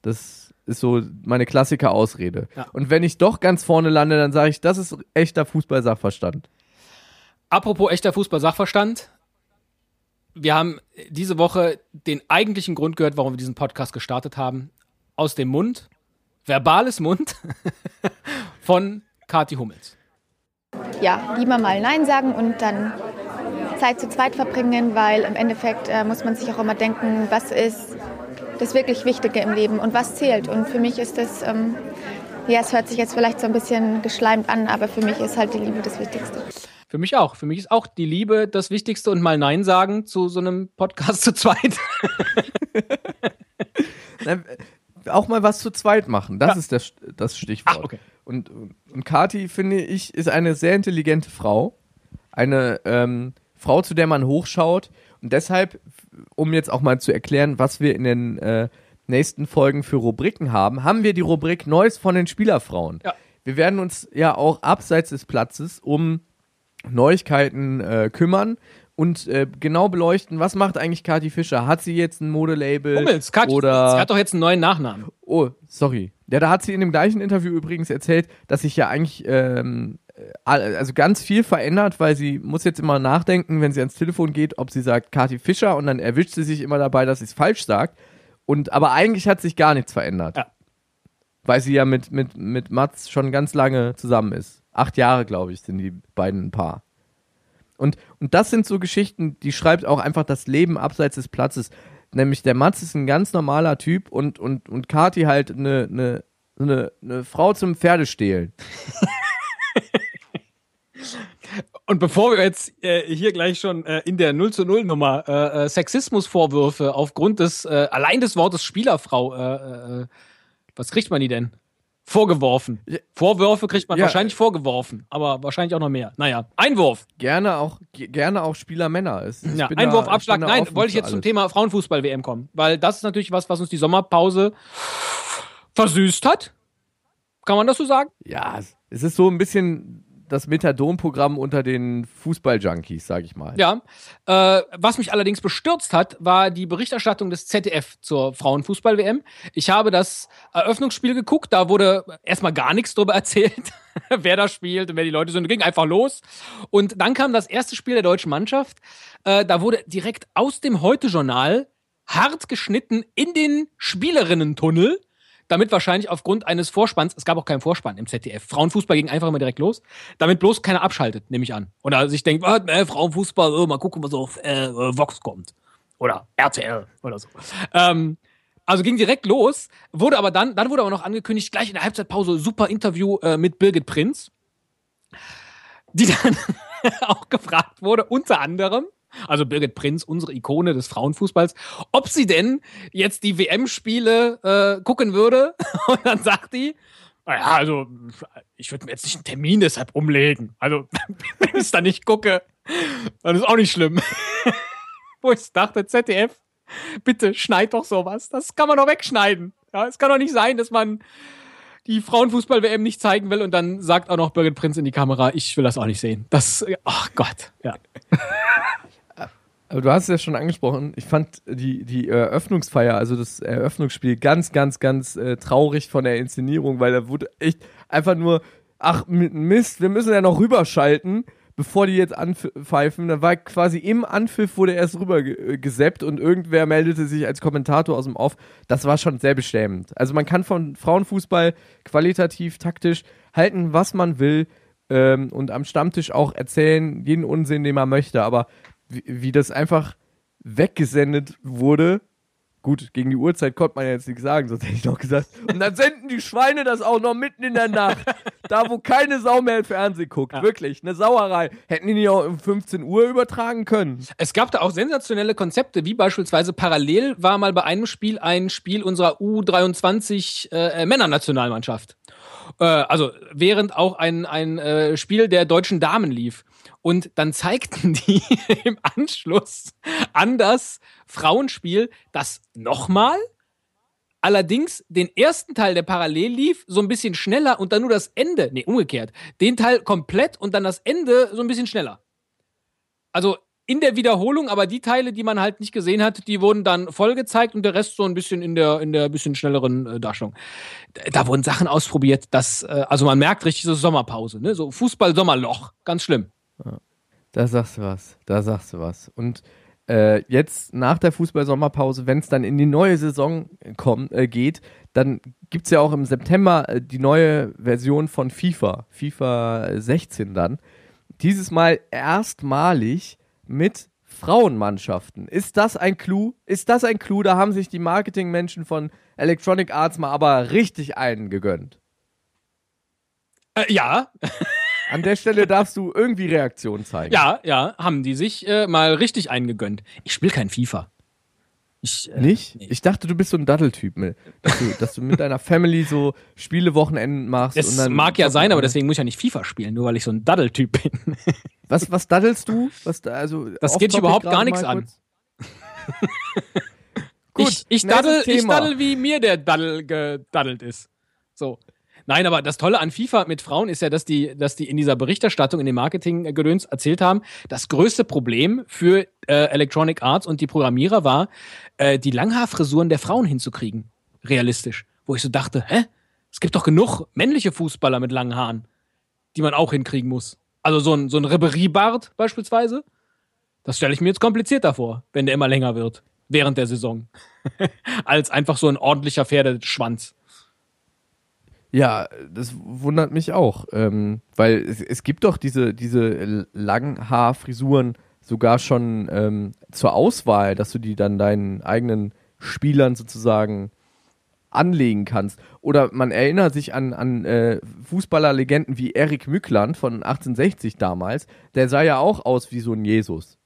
[SPEAKER 3] Das ist so meine Klassiker-Ausrede.
[SPEAKER 1] Ja.
[SPEAKER 3] Und wenn ich doch ganz vorne lande, dann sage ich, das ist echter Fußball-Sachverstand.
[SPEAKER 1] Apropos echter Fußball-Sachverstand. Wir haben diese Woche den eigentlichen Grund gehört, warum wir diesen Podcast gestartet haben. Aus dem Mund, verbales Mund [laughs] von Kati Hummels.
[SPEAKER 4] ja, lieber mal Nein sagen und dann Zeit zu zweit verbringen, weil im Endeffekt äh, muss man sich auch immer denken, was ist das wirklich Wichtige im Leben und was zählt. Und für mich ist das, ähm, ja, es hört sich jetzt vielleicht so ein bisschen geschleimt an, aber für mich ist halt die Liebe das Wichtigste.
[SPEAKER 1] Für mich auch. Für mich ist auch die Liebe das Wichtigste und mal Nein sagen zu so einem Podcast zu zweit. [laughs]
[SPEAKER 3] Nein, auch mal was zu zweit machen, das
[SPEAKER 1] Ja.
[SPEAKER 3] ist das, das Stichwort.
[SPEAKER 1] Ach, okay.
[SPEAKER 3] Und, und Kati, finde ich, ist eine sehr intelligente Frau. Eine ähm, Frau, zu der man hochschaut. Und deshalb, um jetzt auch mal zu erklären, was wir in den äh, nächsten Folgen für Rubriken haben, haben wir die Rubrik Neues von den Spielerfrauen.
[SPEAKER 1] Ja.
[SPEAKER 3] Wir werden uns ja auch abseits des Platzes um Neuigkeiten äh, kümmern und äh, genau beleuchten, was macht eigentlich Kati Fischer? Hat sie jetzt ein Modelabel?
[SPEAKER 1] Hummels, Kati
[SPEAKER 3] oder.
[SPEAKER 1] Er hat doch jetzt einen neuen Nachnamen.
[SPEAKER 3] Oh, sorry. Ja, da hat sie in dem gleichen Interview übrigens erzählt, dass sich ja eigentlich ähm, also ganz viel verändert, weil sie muss jetzt immer nachdenken, wenn sie ans Telefon geht, ob sie sagt Kati Fischer und dann erwischt sie sich immer dabei, dass sie es falsch sagt. Und aber eigentlich hat sich gar nichts verändert.
[SPEAKER 1] Ja.
[SPEAKER 3] Weil sie ja mit, mit, mit Mats schon ganz lange zusammen ist. Acht Jahre, glaube ich, sind die beiden ein Paar. Und, und das sind so Geschichten, die schreibt auch einfach das Leben abseits des Platzes. Nämlich der Mats ist ein ganz normaler Typ und, und, und Kati halt eine, eine, eine, eine Frau zum Pferdestehlen. [laughs]
[SPEAKER 1] Und bevor wir jetzt äh, hier gleich schon äh, in der 0 zu 0 Nummer äh, äh, Sexismusvorwürfe aufgrund des äh, allein des Wortes Spielerfrau, äh, was kriegt man die denn? Vorgeworfen. Vorwürfe kriegt man
[SPEAKER 3] Ja.
[SPEAKER 1] wahrscheinlich vorgeworfen, aber wahrscheinlich auch noch mehr. Naja, Einwurf.
[SPEAKER 3] Gerne auch, ge- gerne auch Spieler Männer. Es- ich
[SPEAKER 1] Ja, Einwurf,
[SPEAKER 3] da-
[SPEAKER 1] Abschlag. Nein, wollte ich jetzt zum
[SPEAKER 3] alles.
[SPEAKER 1] Thema Frauenfußball-WM kommen, weil das ist natürlich was, was uns die Sommerpause versüßt hat. Kann man das so sagen?
[SPEAKER 3] Ja, es ist so ein bisschen das Methadon-Programm unter den Fußball-Junkies, sag ich mal.
[SPEAKER 1] Ja. Äh, was mich allerdings bestürzt hat, war die Berichterstattung des ZDF zur Frauenfußball-WM. Ich habe das Eröffnungsspiel geguckt, da wurde erstmal gar nichts drüber [laughs] erzählt, wer da spielt und wer die Leute sind. Ging einfach los. Und dann kam das erste Spiel der deutschen Mannschaft. Äh, da wurde direkt aus dem Heute-Journal hart geschnitten in den Spielerinnentunnel. Damit wahrscheinlich aufgrund eines Vorspanns, es gab auch keinen Vorspann im ZDF. Frauenfußball ging einfach immer direkt los. Damit bloß keiner abschaltet, nehme ich an. Oder sich denkt, äh, Frauenfußball, äh, mal gucken, was auf äh, äh, Vox kommt. Oder RTL oder so. Ähm, also ging direkt los, wurde aber dann, dann wurde aber noch angekündigt, gleich in der Halbzeitpause, super Interview äh, mit Birgit Prinz, die dann [laughs] auch gefragt wurde, unter anderem, also Birgit Prinz, unsere Ikone des Frauenfußballs, ob sie denn jetzt die WM-Spiele äh, gucken würde. [laughs] Und dann sagt die, naja, also ich würde mir jetzt nicht einen Termin deshalb umlegen. Also [laughs] wenn ich es dann nicht gucke, dann ist auch nicht schlimm. [laughs] Wo ich dachte, ZDF, bitte schneid doch sowas. Das kann man doch wegschneiden. Ja, es kann doch nicht sein, dass man die Frauenfußball-WM nicht zeigen will und dann sagt auch noch Birgit Prinz in die Kamera, ich will das auch nicht sehen. Das, ach Gott, ja.
[SPEAKER 3] Aber du hast es ja schon angesprochen. Ich fand die, die Eröffnungsfeier, also das Eröffnungsspiel, ganz, ganz, ganz äh, traurig von der Inszenierung, weil da wurde echt einfach nur, ach Mist, wir müssen ja noch rüberschalten, bevor die jetzt anpfeifen. Da war quasi im Anpfiff wurde erst rüber ge- äh, und irgendwer meldete sich als Kommentator aus dem Off. Das war schon sehr beschämend. Also man kann von Frauenfußball qualitativ, taktisch halten, was man will ähm, und am Stammtisch auch erzählen, jeden Unsinn, den man möchte, aber wie, wie das einfach weggesendet wurde. Gut, gegen die Uhrzeit konnte man ja jetzt nichts sagen, sonst hätte ich noch gesagt. Und dann senden die Schweine das auch noch mitten in der Nacht. da, wo keine Sau mehr im Fernsehen guckt. Wirklich, eine Sauerei. Hätten die nicht auch um 15 Uhr übertragen können.
[SPEAKER 1] Es gab da auch sensationelle Konzepte, wie beispielsweise parallel war mal bei einem Spiel ein Spiel unserer U23 äh, Männernationalmannschaft. Äh, also während auch ein, ein äh, Spiel der deutschen Damen lief. Und dann zeigten [laughs] die im Anschluss an das Frauenspiel das nochmal. Allerdings den ersten Teil, der parallel lief, so ein bisschen schneller und dann nur das Ende. Nee, umgekehrt. Den Teil komplett und dann das Ende so ein bisschen schneller. Also in der Wiederholung, aber die Teile, die man halt nicht gesehen hat, die wurden dann voll gezeigt und der Rest so ein bisschen in der, in der bisschen schnelleren äh, Darstellung. Da, wurden Sachen ausprobiert, dass, äh, also man merkt richtig so Sommerpause, ne? So Fußball-Sommerloch. Ganz schlimm.
[SPEAKER 3] Da sagst du was, da sagst du was. Und äh, jetzt nach der Fußball-Sommerpause, wenn es dann in die neue Saison kommt, äh, geht, dann gibt es ja auch im September äh, die neue Version von FIFA, FIFA 16 dann. Dieses Mal erstmalig mit Frauenmannschaften. Ist das ein Clou? Ist das ein Clou? Da haben sich die Marketingmenschen von Electronic Arts mal aber richtig einen gegönnt.
[SPEAKER 1] Äh, ja,
[SPEAKER 3] An der Stelle darfst du irgendwie Reaktion zeigen.
[SPEAKER 1] ja, ja, haben die sich äh, mal richtig eingegönnt. Ich spiele kein FIFA. Ich, äh,
[SPEAKER 3] Nicht?
[SPEAKER 1] nee.
[SPEAKER 3] Ich dachte, du bist so ein Datteltyp, ne? dass, du, dass du mit deiner Family so Spielewochenenden machst.
[SPEAKER 1] Das
[SPEAKER 3] und dann
[SPEAKER 1] mag ja sein, aber deswegen muss ich ja nicht FIFA spielen, nur weil ich so ein Daddeltyp bin. [laughs]
[SPEAKER 3] Was, was daddelst du? Was, also
[SPEAKER 1] Das geht dich überhaupt gar nichts an.
[SPEAKER 3] Gut, [laughs]
[SPEAKER 1] ich, ich, daddel, ich daddel, wie mir der Daddel gedaddelt ist. So. Nein, aber das Tolle an FIFA mit Frauen ist ja, dass die, dass die in dieser Berichterstattung, in dem Marketing-Gedöns erzählt haben, das größte Problem für äh, Electronic Arts und die Programmierer war, äh, die Langhaarfrisuren der Frauen hinzukriegen. Realistisch. Wo ich so dachte, hä? Es gibt doch genug männliche Fußballer mit langen Haaren, die man auch hinkriegen muss. Also so ein, so ein Ribery-Bart beispielsweise. Das stelle ich mir jetzt komplizierter vor, wenn der immer länger wird. Während der Saison. [laughs] Als einfach so ein ordentlicher Pferdeschwanz.
[SPEAKER 3] Ja, das wundert mich auch, ähm, weil es, es gibt doch diese, diese Langhaarfrisuren sogar schon ähm, zur Auswahl, dass du die dann deinen eigenen Spielern sozusagen anlegen kannst. Oder man erinnert sich an, an äh, Fußballerlegenden wie Erik Mückland von 1860 damals. Der sah ja auch aus wie so ein Jesus.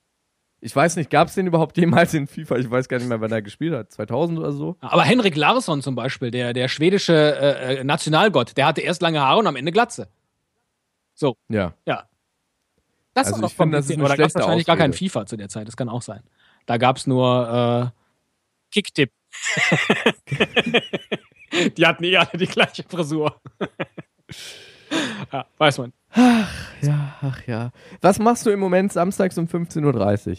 [SPEAKER 3] Ich weiß nicht, gab es den überhaupt jemals in FIFA? Ich weiß gar nicht mehr, wann er gespielt hat. 2000 oder so?
[SPEAKER 1] Aber Henrik Larsson zum Beispiel, der, der schwedische äh, äh, Nationalgott, der hatte erst lange Haare und am Ende Glatze.
[SPEAKER 3] Ja.
[SPEAKER 1] Ja. Das
[SPEAKER 3] Also
[SPEAKER 1] ist
[SPEAKER 3] ich finde, das ist eine
[SPEAKER 1] Oder gab es wahrscheinlich gar kein
[SPEAKER 3] Ausrede.
[SPEAKER 1] FIFA zu der Zeit. Das kann auch sein. Da gab es nur äh, Kicktipp. [laughs] [laughs] die hatten eh alle die gleiche Frisur. [laughs] ja, weiß man.
[SPEAKER 3] Ja, ach ja. Was machst du im Moment samstags um 15.30 Uhr?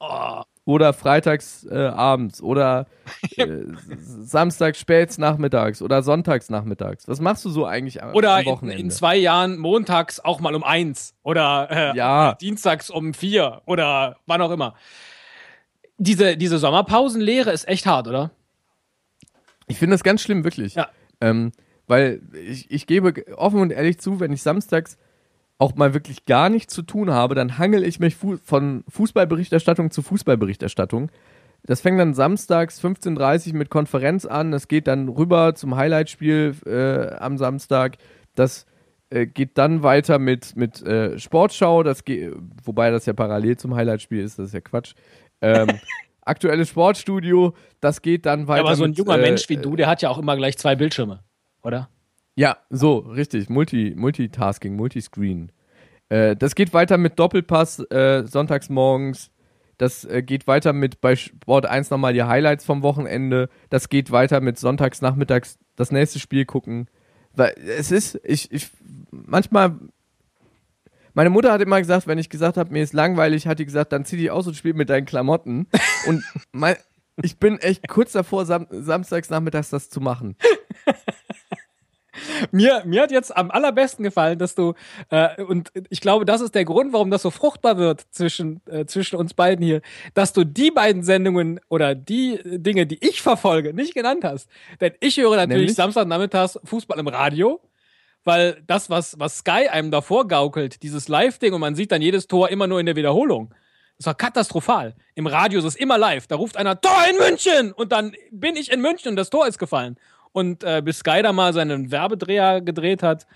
[SPEAKER 1] Oh,
[SPEAKER 3] Oder freitags äh, abends oder [laughs] äh, samstags späts nachmittags oder sonntags nachmittags? Was machst du so eigentlich am,
[SPEAKER 1] Oder
[SPEAKER 3] am
[SPEAKER 1] in,
[SPEAKER 3] Wochenende?
[SPEAKER 1] in zwei Jahren montags auch mal um eins. Oder äh,
[SPEAKER 3] Ja.
[SPEAKER 1] dienstags um vier. Oder wann auch immer. Diese, diese Sommerpausenlehre ist echt hart, oder?
[SPEAKER 3] Ich finde das ganz schlimm, wirklich.
[SPEAKER 1] Ja.
[SPEAKER 3] Ähm, weil ich, ich gebe offen und ehrlich zu, wenn ich samstags auch mal wirklich gar nichts zu tun habe, dann hangel ich mich fu von Fußballberichterstattung zu Fußballberichterstattung. Das fängt dann samstags 15.30 Uhr mit Konferenz an. Das geht dann rüber zum Highlightspiel äh, am Samstag. Das äh, geht dann weiter mit, mit äh, Sportschau. Das geht, wobei das ja parallel zum Highlightspiel ist, das ist ja Quatsch. Ähm, [laughs] aktuelles Sportstudio, das geht dann weiter.
[SPEAKER 1] Ja, aber so ein
[SPEAKER 3] mit,
[SPEAKER 1] junger
[SPEAKER 3] äh,
[SPEAKER 1] Mensch wie du, der hat ja auch immer gleich zwei Bildschirme, oder?
[SPEAKER 3] Ja, so, richtig. Multi, Multitasking, Multiscreen. Äh, das geht weiter mit Doppelpass äh, sonntags morgens. Das äh, geht weiter mit bei Sport 1 nochmal die Highlights vom Wochenende. Das geht weiter mit sonntags nachmittags das nächste Spiel gucken. Weil es ist, ich, ich, manchmal, meine Mutter hat immer gesagt, wenn ich gesagt habe, mir ist langweilig, hat die gesagt, dann zieh dich aus und spiel mit deinen Klamotten. und mein, ich bin echt kurz davor, sam samstags nachmittags das zu machen.
[SPEAKER 1] Mir, mir hat jetzt am allerbesten gefallen, dass du, äh, und ich glaube, das ist der Grund, warum das so fruchtbar wird zwischen, äh, zwischen uns beiden hier, dass du die beiden Sendungen oder die Dinge, die ich verfolge, nicht genannt hast. Denn ich höre natürlich
[SPEAKER 3] Nämlich?
[SPEAKER 1] Samstagnachmittags Fußball im Radio, weil das, was, was Sky einem davor gaukelt, dieses Live-Ding und man sieht dann jedes Tor immer nur in der Wiederholung. Das war katastrophal. Im Radio ist es immer live. Da ruft einer Tor in München und dann bin ich in München und das Tor ist gefallen. Und äh, bis Sky da mal seinen Werbedreher gedreht hat,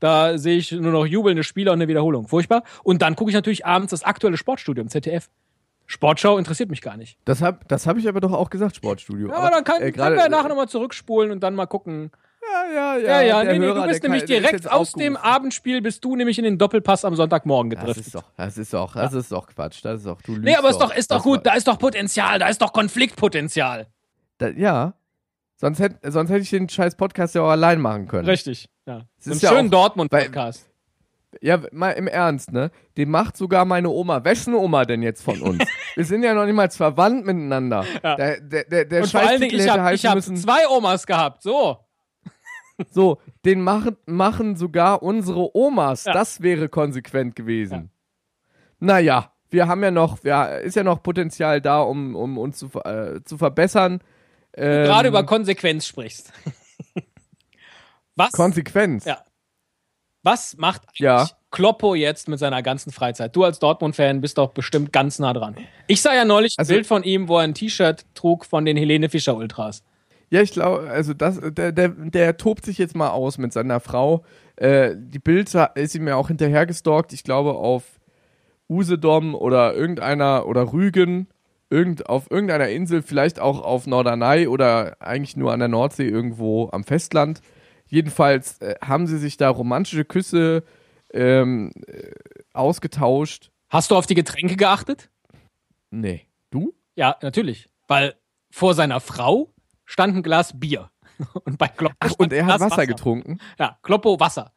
[SPEAKER 1] da sehe ich nur noch jubelnde Spieler und eine Wiederholung. Furchtbar. Und dann gucke ich natürlich abends das aktuelle Sportstudio im ZDF. Sportschau interessiert mich gar nicht.
[SPEAKER 3] Das habe das hab ich aber doch auch gesagt, Sportstudio.
[SPEAKER 1] Ja,
[SPEAKER 3] aber,
[SPEAKER 1] dann kann,
[SPEAKER 3] äh,
[SPEAKER 1] können wir nachher nochmal zurückspulen und dann mal gucken.
[SPEAKER 3] Ja, ja,
[SPEAKER 1] Ja, ja,
[SPEAKER 3] der
[SPEAKER 1] nee, nee,
[SPEAKER 3] Hörer,
[SPEAKER 1] du bist nämlich
[SPEAKER 3] kann-
[SPEAKER 1] direkt aus dem. Abendspiel, bist du nämlich in den Doppelpass am Sonntagmorgen
[SPEAKER 3] Das
[SPEAKER 1] gedriftet.
[SPEAKER 3] ist doch, das ist doch, das ist doch Quatsch. Das ist doch, du lügst
[SPEAKER 1] nee, aber ist doch, ist doch
[SPEAKER 3] Das
[SPEAKER 1] gut, da ist doch Potenzial, da ist doch Konfliktpotenzial.
[SPEAKER 3] Da, ja. Sonst hätte sonst hätte ich den scheiß Podcast ja auch allein machen können.
[SPEAKER 1] Richtig, ja.
[SPEAKER 3] Es ist ja
[SPEAKER 1] schönen Dortmund-Podcast.
[SPEAKER 3] Ja, mal im Ernst, ne? Den macht sogar meine Oma. Wessen Oma denn jetzt von uns? [laughs] Wir sind ja noch niemals verwandt miteinander. Der, der, der, der
[SPEAKER 1] Und vor allen Dingen, ich habe hab zwei Omas gehabt. So. [laughs]
[SPEAKER 3] So, den machen, machen sogar unsere Omas.
[SPEAKER 1] Ja.
[SPEAKER 3] Das wäre konsequent gewesen. Naja, wir haben ja noch, ja, ist ja noch Potenzial da, um, um uns zu, äh, zu verbessern. Ähm,
[SPEAKER 1] Gerade über Konsequenz sprichst. [laughs] Was,
[SPEAKER 3] Konsequenz.
[SPEAKER 1] Ja. was macht eigentlich
[SPEAKER 3] Ja.
[SPEAKER 1] Kloppo jetzt mit seiner ganzen Freizeit? Du als Dortmund-Fan bist doch bestimmt ganz nah dran. Ich sah ja neulich ein
[SPEAKER 3] Also-
[SPEAKER 1] Bild von ihm, wo er ein T-Shirt trug von den Helene Fischer Ultras.
[SPEAKER 3] Ja, ich glaube, also das, der, der, der tobt sich jetzt mal aus mit seiner Frau. Äh, die Bild ist ihm ja auch hinterhergestalkt, ich glaube auf Usedom oder irgendeiner oder Rügen, irgend, auf irgendeiner Insel, vielleicht auch auf Norderney oder eigentlich nur an der Nordsee irgendwo am Festland. Jedenfalls äh, haben sie sich da romantische Küsse ähm, äh, ausgetauscht.
[SPEAKER 1] Hast du auf die Getränke geachtet?
[SPEAKER 3] Nee. Du?
[SPEAKER 1] Ja, natürlich. Weil vor seiner Frau stand ein Glas Bier. [laughs] Und bei Kloppo
[SPEAKER 3] Ach, und er hat
[SPEAKER 1] Glas
[SPEAKER 3] Wasser getrunken.
[SPEAKER 1] Ja, Kloppo Wasser.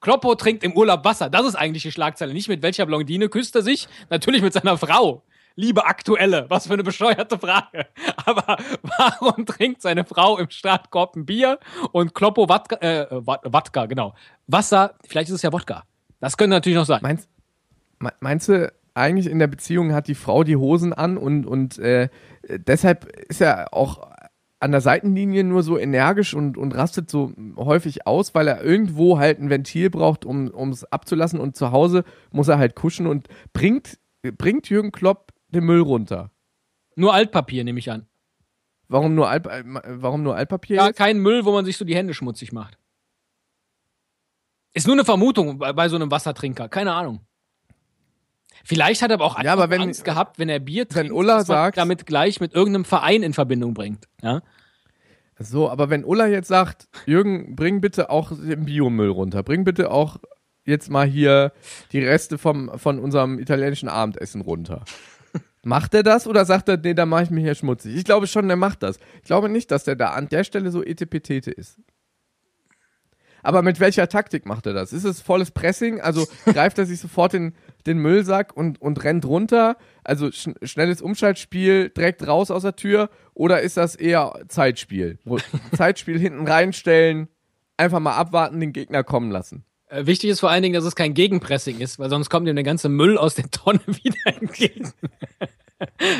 [SPEAKER 1] Kloppo trinkt im Urlaub Wasser. Das ist eigentlich die Schlagzeile. Nicht mit welcher Blondine küsst er sich. Natürlich mit seiner Frau. Liebe Aktuelle. Was für eine bescheuerte Frage. [laughs] Aber warum trinkt seine Frau im Startkorb ein Bier und Kloppo Wodka, äh, Wod- Wodka, genau. Wasser, vielleicht ist es ja Wodka. Das könnte natürlich noch sein.
[SPEAKER 3] Meinst, me- meinst du, eigentlich in der Beziehung hat die Frau die Hosen an und, und äh, deshalb ist er auch an der Seitenlinie nur so energisch und, und rastet so häufig aus, weil er irgendwo halt ein Ventil braucht, um es abzulassen und zu Hause muss er halt kuschen und bringt, bringt Jürgen Klopp den Müll runter.
[SPEAKER 1] Nur Altpapier, nehme ich an.
[SPEAKER 3] Warum nur, Alp, äh, warum nur Altpapier?
[SPEAKER 1] Ja,
[SPEAKER 3] jetzt?
[SPEAKER 1] kein Müll, wo man sich so die Hände schmutzig macht. Ist nur eine Vermutung bei, bei so einem Wassertrinker. Keine Ahnung. Vielleicht hat er aber auch
[SPEAKER 3] Ja, aber wenn-
[SPEAKER 1] Angst gehabt, wenn er Bier trinkt,
[SPEAKER 3] Ulla
[SPEAKER 1] dass man
[SPEAKER 3] sagt-
[SPEAKER 1] damit gleich mit irgendeinem Verein in Verbindung bringt. Ja?
[SPEAKER 3] So, aber wenn Ulla jetzt sagt, Jürgen, bring bitte auch den Biomüll runter, bring bitte auch jetzt mal hier die Reste vom, von unserem italienischen Abendessen runter. Macht er das oder sagt er, nee, da mache ich mich hier schmutzig? Ich glaube schon, der macht das. Ich glaube nicht, dass der da an der Stelle so etepetete ist. Aber mit welcher Taktik macht er das? Ist es volles Pressing? Also [laughs] greift er sich sofort den, den Müllsack und, und rennt runter? Also sch schnelles Umschaltspiel, direkt raus aus der Tür? Oder ist das eher Zeitspiel? [laughs] Zeitspiel hinten reinstellen, einfach mal abwarten, den Gegner kommen lassen.
[SPEAKER 1] Äh, wichtig ist vor allen Dingen, dass es kein Gegenpressing ist, weil sonst kommt ihm der ganze Müll aus der Tonne [laughs] wieder entgegen.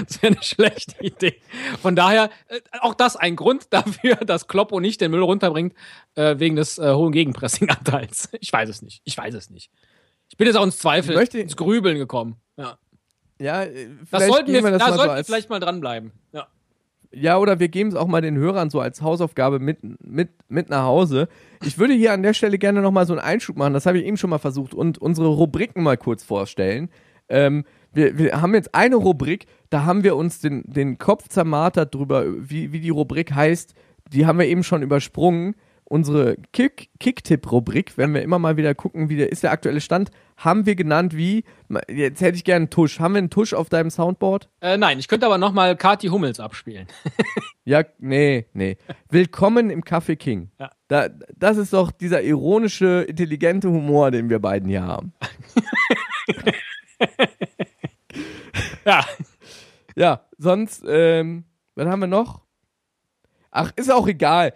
[SPEAKER 1] das wäre eine schlechte Idee. Von daher, äh, auch das ein Grund dafür, dass Kloppo nicht den Müll runterbringt, äh, wegen des hohen Gegenpressing-Anteils. Ich weiß es nicht. Ich weiß es nicht. Ich bin jetzt auch ins Zweifel,
[SPEAKER 3] Ich möchte-
[SPEAKER 1] ins Grübeln gekommen. Ja.
[SPEAKER 3] Ja,
[SPEAKER 1] Das sollten wir,
[SPEAKER 3] gehen das
[SPEAKER 1] da sollten wir vielleicht mal dranbleiben. Ja.
[SPEAKER 3] Ja, oder wir geben es auch mal den Hörern so als Hausaufgabe mit, mit, mit nach Hause. Ich würde hier an der Stelle gerne nochmal so einen Einschub machen, das habe ich eben schon mal versucht, und unsere Rubriken mal kurz vorstellen. Ähm, wir, wir haben jetzt eine Rubrik, da haben wir uns den, den Kopf zermartert drüber, wie, wie die Rubrik heißt. Die haben wir eben schon übersprungen. Unsere Kick- Kick-Tipp-Rubrik, wenn wir immer mal wieder gucken, wie der ist der aktuelle Stand, haben wir genannt wie, jetzt hätte ich gerne einen Tusch. Haben wir einen Tusch auf deinem Soundboard?
[SPEAKER 1] Äh, nein, ich könnte aber noch mal Kati Hummels abspielen. [laughs]
[SPEAKER 3] Ja, nee, nee. Willkommen im Café King.
[SPEAKER 1] Ja.
[SPEAKER 3] Da, das ist doch dieser ironische, intelligente Humor, den wir beiden hier haben. [laughs]
[SPEAKER 1] Ja.
[SPEAKER 3] Ja, sonst, ähm, was haben wir noch? Ach, ist auch egal.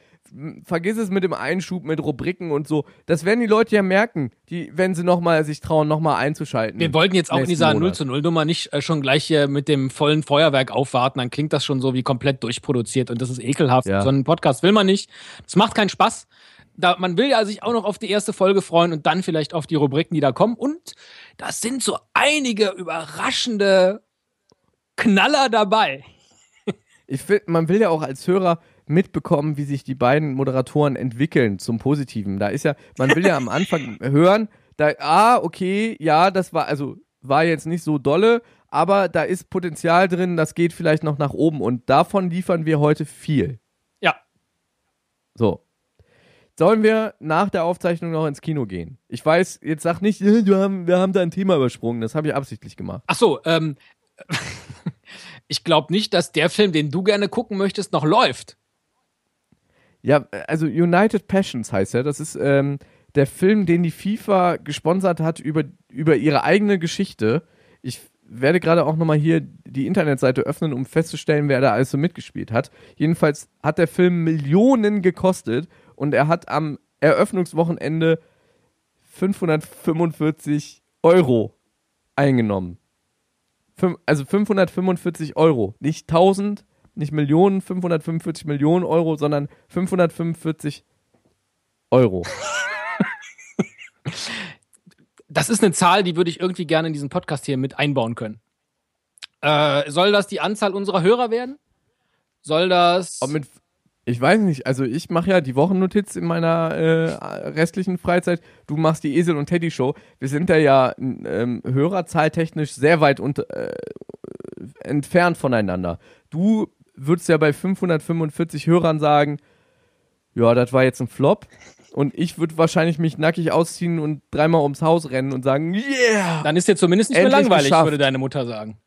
[SPEAKER 3] Vergiss es mit dem Einschub, mit Rubriken und so. Das werden die Leute ja merken, die, wenn sie noch mal sich trauen, nochmal einzuschalten.
[SPEAKER 1] Wir wollten jetzt auch in dieser 0
[SPEAKER 3] Monat.
[SPEAKER 1] zu 0 Nummer nicht äh, schon gleich hier mit dem vollen Feuerwerk aufwarten, dann klingt das schon so wie komplett durchproduziert und das ist ekelhaft.
[SPEAKER 3] Ja.
[SPEAKER 1] So einen Podcast will man nicht. Das macht keinen Spaß. Da, man will ja sich auch noch auf die erste Folge freuen und dann vielleicht auf die Rubriken, die da kommen. Und das sind so einige überraschende Knaller dabei.
[SPEAKER 3] Ich find, man will ja auch als Hörer mitbekommen, wie sich die beiden Moderatoren entwickeln zum Positiven. Da ist ja, man will ja am Anfang [laughs] hören, da, ah, okay, ja, das war, also war jetzt nicht so dolle, aber da ist Potenzial drin, das geht vielleicht noch nach oben und davon liefern wir heute viel.
[SPEAKER 1] Ja.
[SPEAKER 3] So. Sollen wir nach der Aufzeichnung noch ins Kino gehen? Ich weiß, jetzt sag nicht, [laughs] wir haben, wir haben da ein Thema übersprungen, das habe ich absichtlich gemacht.
[SPEAKER 1] Ach so, ähm, [laughs] ich glaube nicht, dass der Film, den du gerne gucken möchtest, noch läuft.
[SPEAKER 3] Ja, also United Passions heißt er. Das ist ähm, der Film, den die FIFA gesponsert hat über, über ihre eigene Geschichte. Ich werde gerade auch nochmal hier die Internetseite öffnen, um festzustellen, wer da alles so mitgespielt hat. Jedenfalls hat der Film Millionen gekostet und er hat am Eröffnungswochenende 545 Euro eingenommen. Fün also 545 Euro. Nicht 1000, nicht Millionen, 545 Millionen Euro, sondern 545 Euro. [laughs]
[SPEAKER 1] Das ist eine Zahl, die würde ich irgendwie gerne in diesen Podcast hier mit einbauen können. Äh, soll das die Anzahl unserer Hörer werden? Soll das.
[SPEAKER 3] Mit, ich weiß nicht, also ich mache ja die Wochennotiz in meiner äh, restlichen Freizeit. Du machst die Esel und Teddy Show. Wir sind da ja ähm, hörerzahltechnisch sehr weit unter, äh, entfernt voneinander. Du würdest ja bei 545 Hörern sagen, ja, das war jetzt ein Flop. Und ich würde wahrscheinlich mich nackig ausziehen und dreimal ums Haus rennen und sagen, yeah!
[SPEAKER 1] Dann ist dir zumindest nicht mehr langweilig,
[SPEAKER 3] geschafft.
[SPEAKER 1] würde deine Mutter sagen.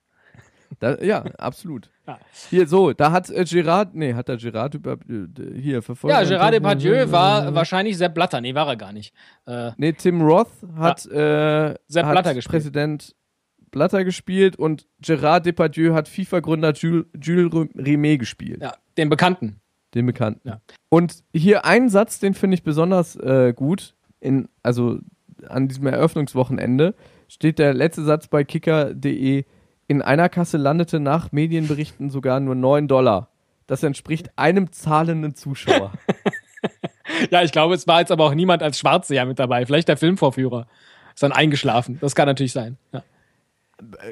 [SPEAKER 3] Da, ja, absolut.
[SPEAKER 1] Ja.
[SPEAKER 3] Hier, so, da hat äh, Gerard, nee, hat der Gerard über, äh, hier verfolgt.
[SPEAKER 1] Ja, Gerard Depardieu war wahrscheinlich Sepp Blatter. Nee, war er gar nicht. Äh,
[SPEAKER 3] Nee, Tim Roth hat, äh,
[SPEAKER 1] Sepp
[SPEAKER 3] hat
[SPEAKER 1] Blatter gespielt.
[SPEAKER 3] Präsident Blatter gespielt und Gerard Depardieu hat FIFA-Gründer Jules, Jules Rimet gespielt,
[SPEAKER 1] ja, den Bekannten.
[SPEAKER 3] den Bekannten.
[SPEAKER 1] Ja.
[SPEAKER 3] Und hier ein Satz, den finde ich besonders äh, gut, in, also an diesem Eröffnungswochenende steht der letzte Satz bei kicker.de, in einer Kasse landete nach Medienberichten sogar nur 9 Dollar. Das entspricht einem zahlenden Zuschauer. [laughs]
[SPEAKER 1] Ja, ich glaube, es war jetzt aber auch niemand als Schwarzseher mit dabei. Vielleicht der Filmvorführer. Ist dann eingeschlafen. Das kann natürlich sein. Ja.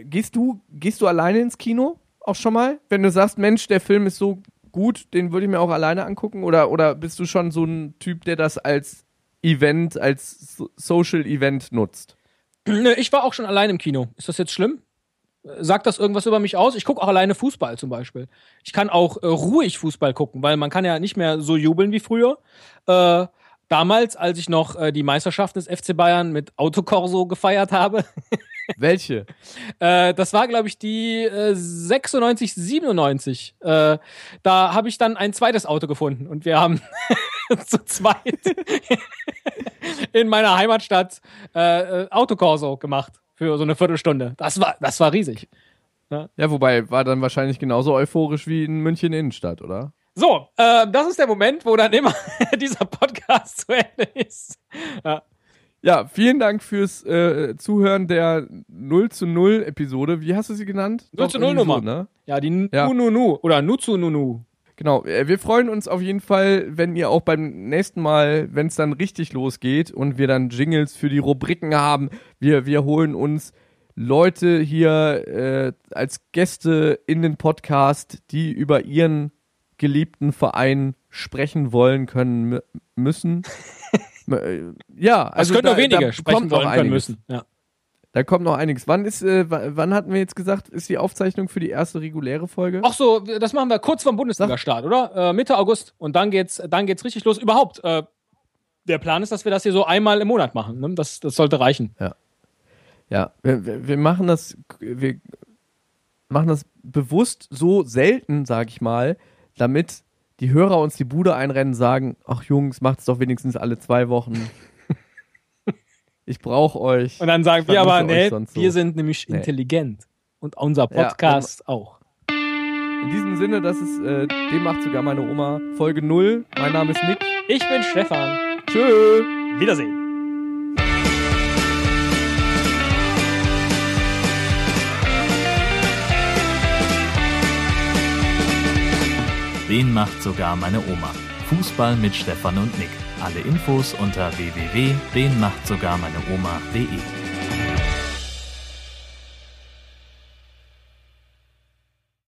[SPEAKER 3] Gehst du, gehst du alleine ins Kino auch schon mal? Wenn du sagst, Mensch, der Film ist so gut, den würde ich mir auch alleine angucken? Oder, oder bist du schon so ein Typ, der das als Event, als so Social Event nutzt?
[SPEAKER 1] Nö, ich war auch schon allein im Kino. Ist das jetzt schlimm? Äh, Sagt das irgendwas über mich aus? Ich gucke auch alleine Fußball zum Beispiel. Ich kann auch äh, ruhig Fußball gucken, weil man kann ja nicht mehr so jubeln wie früher. Äh, damals, als ich noch äh, die Meisterschaft des FC Bayern mit Autokorso gefeiert habe, [laughs]
[SPEAKER 3] Welche?
[SPEAKER 1] Äh, das war, glaube ich, die äh, 96, 97. Äh, da habe ich dann ein zweites Auto gefunden und wir haben [laughs] zu zweit [laughs] in meiner Heimatstadt äh, äh, Autokorso gemacht für so eine Viertelstunde. Das war, das war riesig.
[SPEAKER 3] Ja, wobei war dann wahrscheinlich genauso euphorisch wie in München Innenstadt, oder?
[SPEAKER 1] So, äh, das ist der Moment, wo dann immer [laughs] dieser Podcast zu Ende ist. Ja.
[SPEAKER 3] Ja, vielen Dank fürs äh, Zuhören der 0 zu 0 Episode. Wie hast du sie genannt?
[SPEAKER 1] 0 zu
[SPEAKER 3] Doch,
[SPEAKER 1] 0
[SPEAKER 3] irgendwie
[SPEAKER 1] Nummer.
[SPEAKER 3] So, ne?
[SPEAKER 1] Ja, die
[SPEAKER 3] Ja.
[SPEAKER 1] Nununu oder Nuzununu.
[SPEAKER 3] Genau, äh, wir freuen uns auf jeden Fall, wenn ihr auch beim nächsten Mal, wenn es dann richtig losgeht und wir dann Jingles für die Rubriken haben, wir, wir holen uns Leute hier äh, als Gäste in den Podcast, die über ihren geliebten Verein sprechen wollen können mü- müssen. [laughs] Äh, ja,
[SPEAKER 1] Also
[SPEAKER 3] also
[SPEAKER 1] können
[SPEAKER 3] da,
[SPEAKER 1] nur wenige
[SPEAKER 3] da
[SPEAKER 1] sprechen
[SPEAKER 3] noch
[SPEAKER 1] wollen können müssen. Ja.
[SPEAKER 3] Da kommt noch einiges. Wann ist, äh, wa- wann hatten wir jetzt gesagt, ist die Aufzeichnung für die erste reguläre Folge?
[SPEAKER 1] Ach so, das machen wir kurz vorm Bundesliga-Start, oder? Äh, Mitte August. Und dann geht's, dann geht's richtig los. Überhaupt, äh, der Plan ist, dass wir das hier so einmal im Monat machen. Ne? Das, das sollte reichen.
[SPEAKER 3] Ja, wir, wir wir machen das, wir machen das bewusst so selten, sag ich mal, damit die Hörer uns die Bude einrennen und sagen, ach Jungs, macht's doch wenigstens alle zwei Wochen. [laughs] Ich brauche euch.
[SPEAKER 1] Und dann sagen wir aber, nee,
[SPEAKER 3] so.
[SPEAKER 1] wir sind nämlich
[SPEAKER 3] Nee.
[SPEAKER 1] intelligent. Und unser
[SPEAKER 3] Ja,
[SPEAKER 1] Podcast auch.
[SPEAKER 3] In diesem Sinne, das ist, äh, dem macht sogar meine Oma, Folge 0. Mein Name ist Nick.
[SPEAKER 1] Ich bin Stefan.
[SPEAKER 3] Tschö.
[SPEAKER 1] Wiedersehen.
[SPEAKER 5] Den macht sogar meine Oma. Fußball mit Stefan und Nick. Alle Infos unter www.denmachtsogarmeineoma.de.